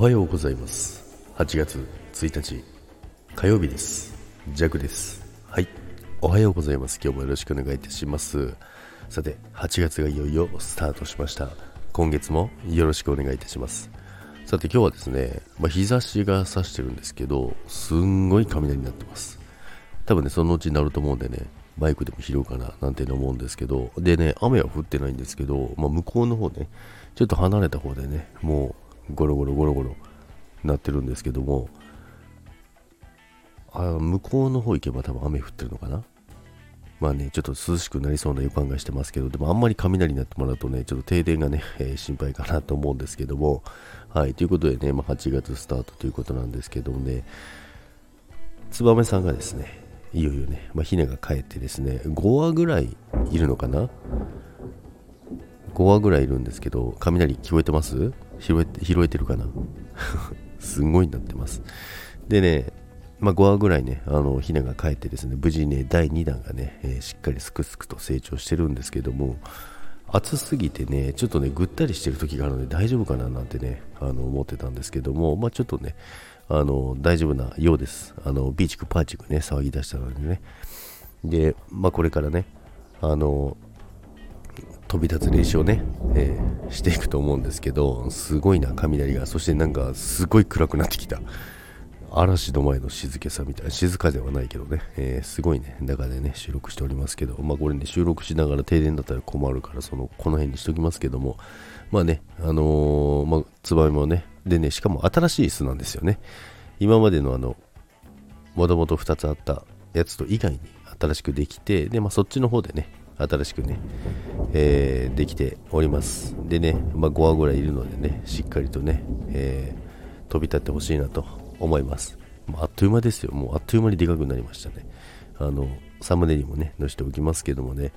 おはようございます。8月1日火曜日です。ジャグです。はい。おはようございます。今日もよろしくお願いいたします。さて8月がいよいよスタートしました。今月もよろしくお願いいたします。さて今日はですね、まあ、日差しが差してるんですけどすんごい雷になってます。多分ねそのうちになると思うんでねバイクでも拾うかななんて思うんですけどでね雨は降ってないんですけど、まあ、向こうの方ねちょっと離れた方でねもうゴロゴロゴロゴロなってるんですけどもあ向こうの方行けば多分雨降ってるのかな？まあね、ちょっと涼しくなりそうな予感がしてますけど、でもあんまり雷になってもらうとね、ちょっと停電がね、えー、心配かなと思うんですけども、はい、ということでね、まあ、8月スタートということなんですけどもね、燕さんがですね、いよいよね、まあ、ひなが帰ってですね、5羽ぐらいいるのかな ?5 羽ぐらいいるんですけど、雷聞こえてます？拾えて拾えてるかな？すごいなってます。でね、まあ、5話ぐらいね、あの、ひなが帰ってですね、無事ね、第2弾がね、えー、しっかりすくすくと成長してるんですけども、暑すぎてね、ちょっとね、ぐったりしてる時があるので大丈夫かななんてね、あの、思ってたんですけども、まあ、ちょっとね、あの、大丈夫なようです。あの、ビーチクパーチクね、騒ぎ出したのでね。で、まあ、これからね、あの、飛び立つ練習をね、えー、していくと思うんですけど、すごいな、雷が。そしてなんか、すごい暗くなってきた。嵐の前の静けさみたいな、静かではないけどね、えー、すごいね、中でね、収録しておりますけど、まあこれね、収録しながら停電だったら困るから、その、この辺にしときますけども、まあね、あのー、まあ、ツバメもね、でね、しかも新しい椅子なんですよね。今までのあの、もともと2つあったやつと以外に新しくできて、で、まあそっちの方でね、新しくね、えー、できております。でね、まあ5羽ぐらいいるのでね、しっかりとね、えー、飛び立ってほしいなと思います。あっという間ですよ。もうあっという間にでかくなりましたね。あの、サムネにもね、載せておきますけどもね、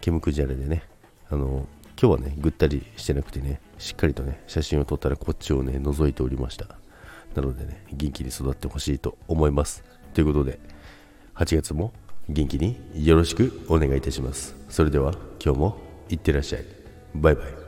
ケムクジャレでね、あの、今日はね、ぐったりしてなくてね、しっかりとね、写真を撮ったらこっちをね、覗いておりました。なのでね、元気に育ってほしいと思います。ということで、8月も元気によろしくお願いいたします。それでは今日もいってらっしゃい。バイバイ。